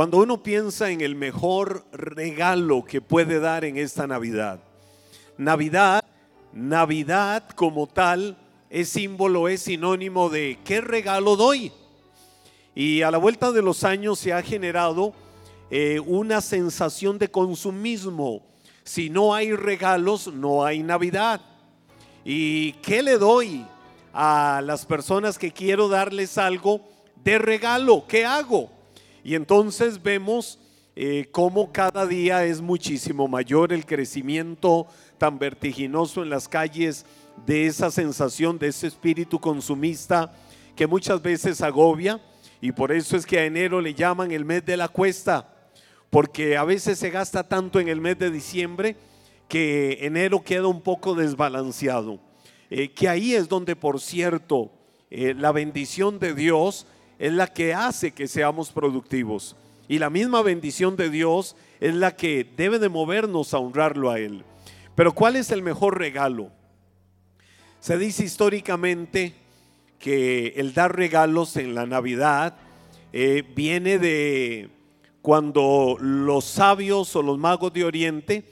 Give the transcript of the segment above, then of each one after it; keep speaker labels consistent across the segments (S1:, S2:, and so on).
S1: Cuando uno piensa en el mejor regalo que puede dar en esta Navidad, Navidad, Navidad como tal es símbolo, es sinónimo de qué regalo doy. Y a la vuelta de los años se ha generado eh, una sensación de consumismo. Si no hay regalos, no hay Navidad. ¿Y qué le doy a las personas que quiero darles algo de regalo? ¿Qué hago? Y entonces vemos eh, cómo cada día es muchísimo mayor el crecimiento tan vertiginoso en las calles de esa sensación, de ese espíritu consumista que muchas veces agobia. Y por eso es que a enero le llaman el mes de la cuesta, porque a veces se gasta tanto en el mes de diciembre que enero queda un poco desbalanceado. Eh, que ahí es donde, por cierto, eh, la bendición de Dios es la que hace que seamos productivos. Y la misma bendición de Dios es la que debe de movernos a honrarlo a Él. Pero ¿cuál es el mejor regalo? Se dice históricamente que el dar regalos en la Navidad eh, viene de cuando los sabios o los magos de Oriente,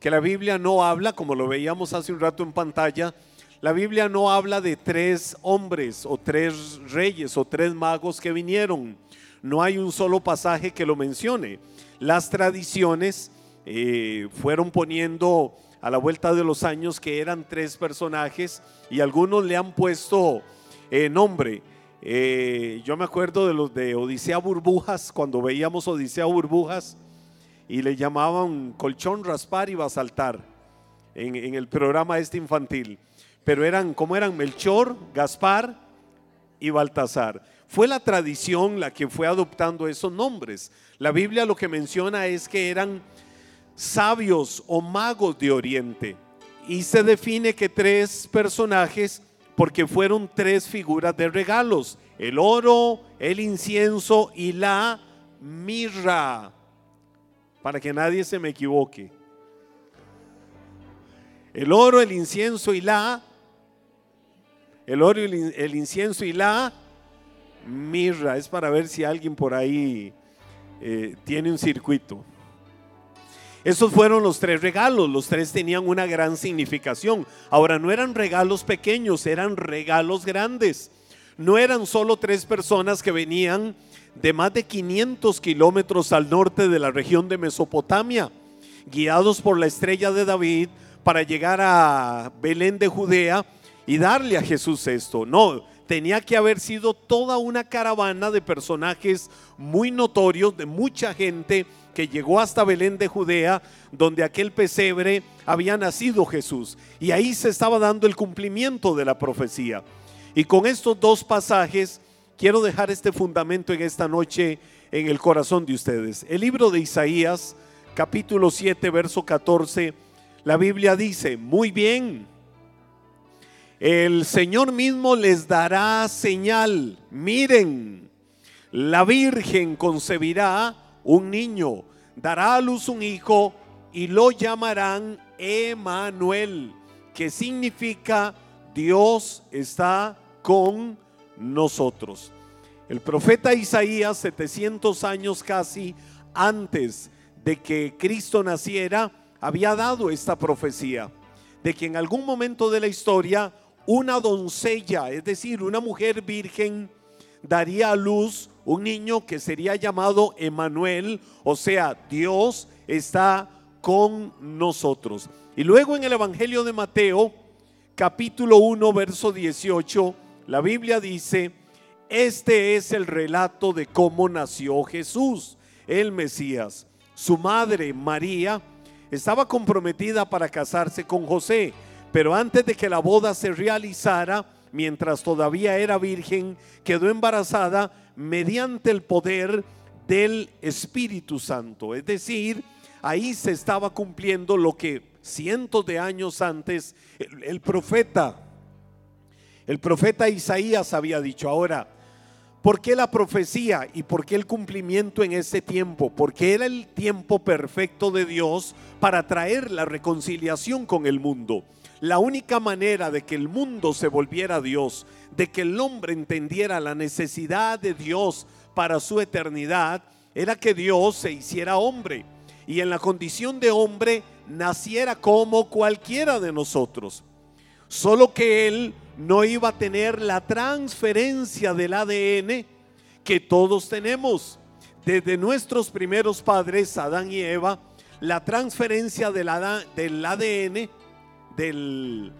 S1: que la Biblia no habla, como lo veíamos hace un rato en pantalla, la Biblia no habla de tres hombres o tres reyes o tres magos que vinieron. No hay un solo pasaje que lo mencione. Las tradiciones eh, fueron poniendo a la vuelta de los años que eran tres personajes y algunos le han puesto eh, nombre. Eh, yo me acuerdo de los de Odisea Burbujas, cuando veíamos Odisea Burbujas y le llamaban colchón, raspar y basaltar en, en el programa este infantil pero eran, como eran Melchor, Gaspar y Baltasar. Fue la tradición la que fue adoptando esos nombres. La Biblia lo que menciona es que eran sabios o magos de Oriente. Y se define que tres personajes, porque fueron tres figuras de regalos, el oro, el incienso y la mirra, para que nadie se me equivoque. El oro, el incienso y la el oro, el incienso y la mirra. Es para ver si alguien por ahí eh, tiene un circuito. Esos fueron los tres regalos, los tres tenían una gran significación. Ahora, no eran regalos pequeños, eran regalos grandes. No eran solo tres personas que venían de más de 500 kilómetros al norte de la región de Mesopotamia, guiados por la estrella de David para llegar a Belén de Judea y darle a Jesús esto. No, tenía que haber sido toda una caravana de personajes muy notorios, de mucha gente que llegó hasta Belén de Judea, donde aquel pesebre había nacido Jesús. Y ahí se estaba dando el cumplimiento de la profecía. Y con estos dos pasajes quiero dejar este fundamento en esta noche en el corazón de ustedes. El libro de Isaías, capítulo 7, verso 14, la Biblia dice, muy bien el Señor mismo les dará señal. Miren, la Virgen concebirá un niño, dará a luz un hijo y lo llamarán Emanuel, que significa Dios está con nosotros. El profeta Isaías, 700 años casi antes de que Cristo naciera, había dado esta profecía de que en algún momento de la historia una doncella, es decir, una mujer virgen, daría a luz un niño que sería llamado Emanuel, o sea, Dios está con nosotros. Y luego en el Evangelio de Mateo, capítulo 1, verso 18, la Biblia dice, este es el relato de cómo nació Jesús, el Mesías. Su madre, María, estaba comprometida para casarse con José pero antes de que la boda se realizara, mientras todavía era virgen, quedó embarazada mediante el poder del Espíritu Santo. Es decir, ahí se estaba cumpliendo lo que cientos de años antes el, profeta, el profeta Isaías había dicho. Ahora, ¿por qué la profecía y por qué el cumplimiento en ese tiempo? Porque era el tiempo perfecto de Dios para traer la reconciliación con el mundo. La única manera de que el mundo se volviera a Dios, de que el hombre entendiera la necesidad de Dios para su eternidad, era que Dios se hiciera hombre y en la condición de hombre naciera como cualquiera de nosotros. Solo que Él no iba a tener la transferencia del ADN que todos tenemos. Desde nuestros primeros padres, Adán y Eva, la transferencia del, ADN, de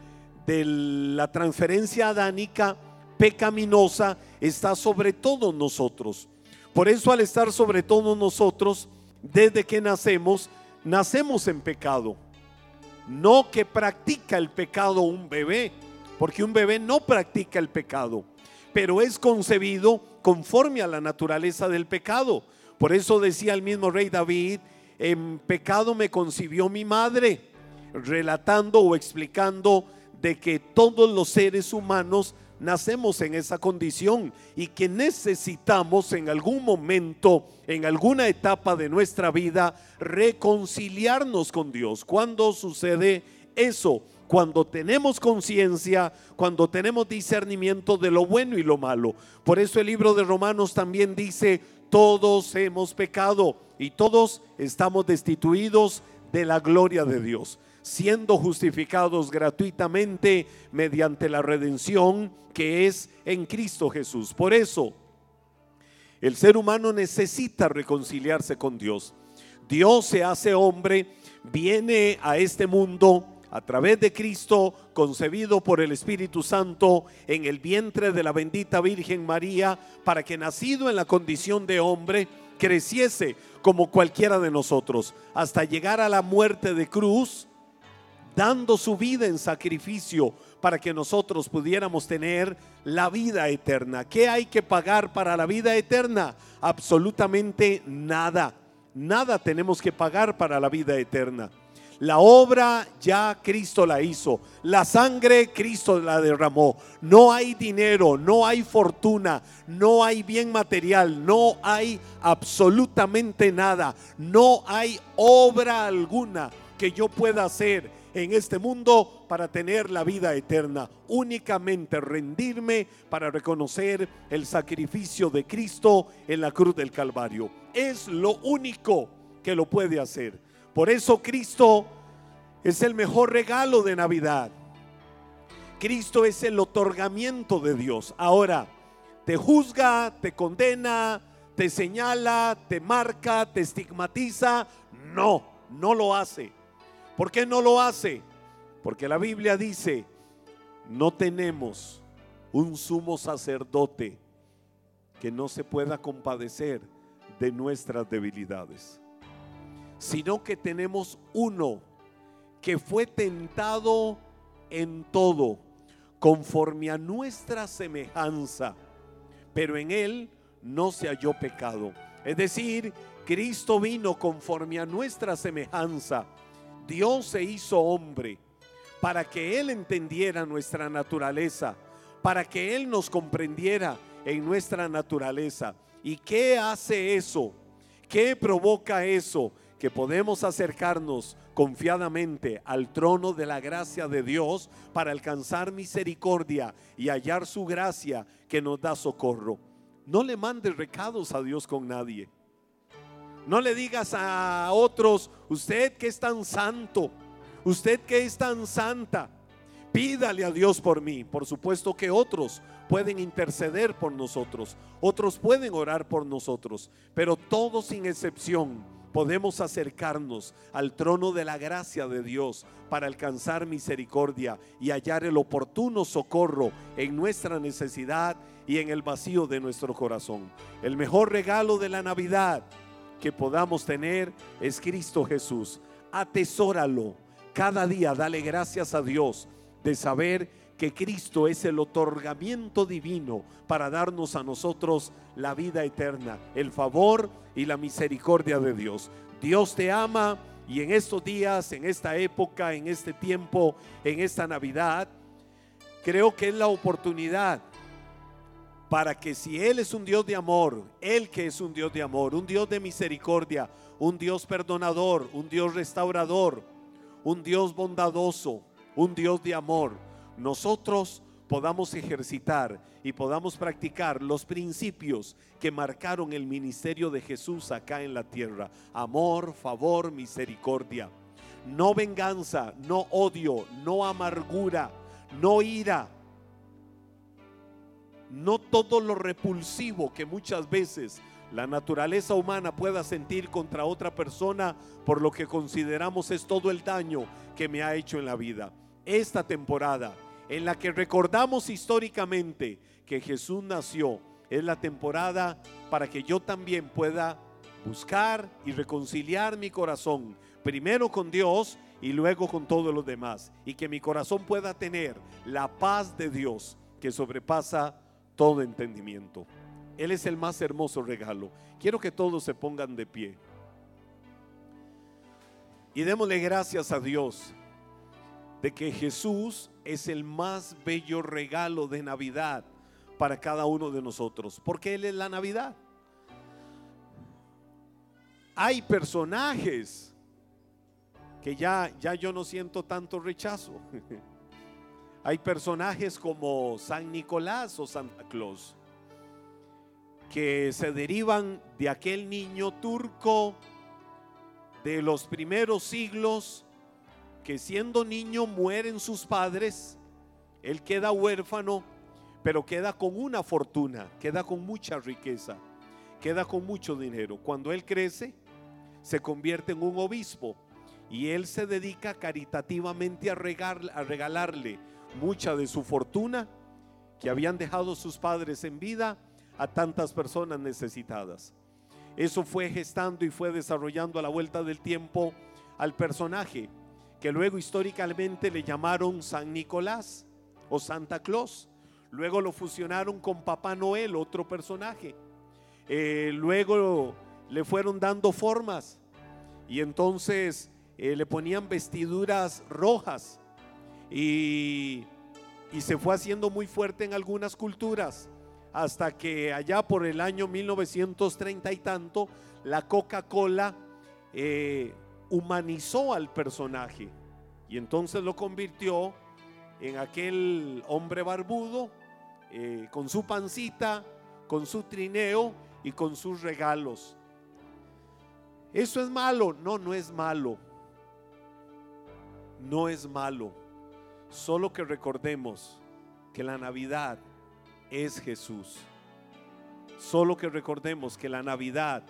S1: la transferencia adánica pecaminosa, está sobre todos nosotros. Por eso al estar sobre todos nosotros, desde que nacemos, nacemos en pecado. No que practica el pecado un bebé, porque un bebé no practica el pecado, pero es concebido conforme a la naturaleza del pecado. Por eso decía el mismo rey David, en pecado me concibió mi madre, relatando o explicando de que todos los seres humanos nacemos en esa condición y que necesitamos en algún momento, en alguna etapa de nuestra vida, reconciliarnos con Dios. ¿Cuándo sucede eso? Cuando tenemos conciencia, cuando tenemos discernimiento de lo bueno y lo malo. Por eso el libro de Romanos también dice, todos hemos pecado y todos estamos destituidos de la gloria de Dios siendo justificados gratuitamente mediante la redención que es en Cristo Jesús. Por eso, el ser humano necesita reconciliarse con Dios. Dios se hace hombre, viene a este mundo a través de Cristo, concebido por el Espíritu Santo en el vientre de la bendita Virgen María, para que nacido en la condición de hombre, creciese como cualquiera de nosotros, hasta llegar a la muerte de cruz, dando su vida en sacrificio para que nosotros pudiéramos tener la vida eterna. ¿Qué hay que pagar para la vida eterna? Absolutamente nada. Nada tenemos que pagar para la vida eterna. La obra ya Cristo la hizo. La sangre Cristo la derramó. No hay dinero, no hay fortuna, no hay bien material, no hay absolutamente nada. No hay obra alguna que yo pueda hacer en este mundo para tener la vida eterna. Únicamente rendirme para reconocer el sacrificio de Cristo en la cruz del Calvario. Es lo único que lo puede hacer. Por eso Cristo es el mejor regalo de Navidad. Cristo es el otorgamiento de Dios. Ahora, te juzga, te condena, te señala, te marca, te estigmatiza. No, no lo hace. ¿Por qué no lo hace? Porque la Biblia dice, no tenemos un sumo sacerdote que no se pueda compadecer de nuestras debilidades, sino que tenemos uno que fue tentado en todo, conforme a nuestra semejanza, pero en él no se halló pecado. Es decir, Cristo vino conforme a nuestra semejanza Dios se hizo hombre para que Él entendiera nuestra naturaleza, para que Él nos comprendiera en nuestra naturaleza. ¿Y qué hace eso? ¿Qué provoca eso? Que podemos acercarnos confiadamente al trono de la gracia de Dios para alcanzar misericordia y hallar su gracia que nos da socorro. No le mandes recados a Dios con nadie. No le digas a otros, usted que es tan santo, usted que es tan santa, pídale a Dios por mí. Por supuesto que otros pueden interceder por nosotros, otros pueden orar por nosotros, pero todos sin excepción podemos acercarnos al trono de la gracia de Dios para alcanzar misericordia y hallar el oportuno socorro en nuestra necesidad y en el vacío de nuestro corazón. El mejor regalo de la Navidad que podamos tener es Cristo Jesús. Atesóralo. Cada día dale gracias a Dios de saber que Cristo es el otorgamiento divino para darnos a nosotros la vida eterna, el favor y la misericordia de Dios. Dios te ama y en estos días, en esta época, en este tiempo, en esta Navidad, creo que es la oportunidad para que si Él es un Dios de amor, Él que es un Dios de amor, un Dios de misericordia, un Dios perdonador, un Dios restaurador, un Dios bondadoso, un Dios de amor, nosotros podamos ejercitar y podamos practicar los principios que marcaron el ministerio de Jesús acá en la tierra. Amor, favor, misericordia. No venganza, no odio, no amargura, no ira. No todo lo repulsivo que muchas veces la naturaleza humana pueda sentir contra otra persona por lo que consideramos es todo el daño que me ha hecho en la vida. Esta temporada en la que recordamos históricamente que Jesús nació, es la temporada para que yo también pueda buscar y reconciliar mi corazón, primero con Dios y luego con todos los demás, y que mi corazón pueda tener la paz de Dios que sobrepasa todo entendimiento. Él es el más hermoso regalo. Quiero que todos se pongan de pie. Y démosle gracias a Dios de que Jesús es el más bello regalo de Navidad para cada uno de nosotros, porque Él es la Navidad. Hay personajes que ya, ya yo no siento tanto rechazo. Hay personajes como San Nicolás o Santa Claus que se derivan de aquel niño turco de los primeros siglos que siendo niño mueren sus padres, él queda huérfano, pero queda con una fortuna, queda con mucha riqueza, queda con mucho dinero. Cuando él crece, se convierte en un obispo y él se dedica caritativamente a, a regalarle mucha de su fortuna que habían dejado sus padres en vida a tantas personas necesitadas. Eso fue gestando y fue desarrollando a la vuelta del tiempo al personaje que luego históricamente le llamaron San Nicolás o Santa Claus. Luego lo fusionaron con Papá Noel, otro personaje. Eh, luego le fueron dando formas y entonces eh, le ponían vestiduras rojas y, y se fue haciendo muy fuerte en algunas culturas hasta que allá por el año 1930 y tanto, la Coca-Cola eh, humanizó al personaje y entonces lo convirtió en aquel hombre barbudo eh, con su pancita, con su trineo y con sus regalos. ¿Eso es malo? No, no es malo. No es malo. Solo que recordemos que la Navidad es Jesús. Solo que recordemos que la Navidad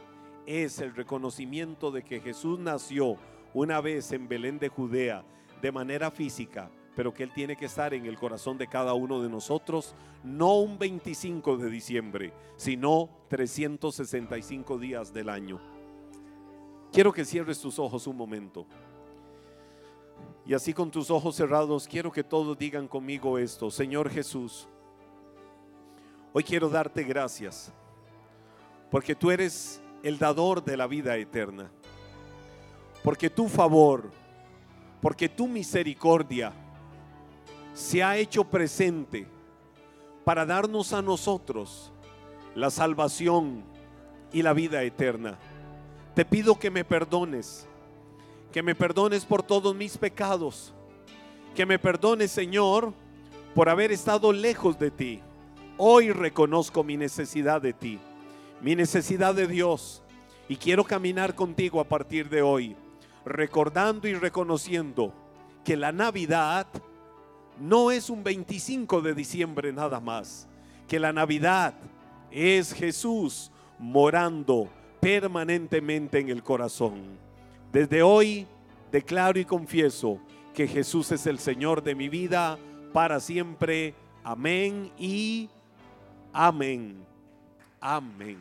S1: es el reconocimiento de que Jesús nació una vez en Belén de Judea de manera física, pero que Él tiene que estar en el corazón de cada uno de nosotros, no un 25 de diciembre, sino 365 días del año. Quiero que cierres tus ojos un momento. Y así con tus ojos cerrados, quiero que todos digan conmigo esto, Señor Jesús, hoy quiero darte gracias, porque tú eres el dador de la vida eterna, porque tu favor, porque tu misericordia se ha hecho presente para darnos a nosotros la salvación y la vida eterna. Te pido que me perdones, que me perdones por todos mis pecados, que me perdones, Señor, por haber estado lejos de ti. Hoy reconozco mi necesidad de ti, mi necesidad de Dios, y quiero caminar contigo a partir de hoy, recordando y reconociendo que la Navidad no es un 25 de diciembre nada más, que la Navidad es Jesús morando permanentemente en el corazón. Desde hoy declaro y confieso que Jesús es el Señor de mi vida para siempre. Amén y amén. Amén.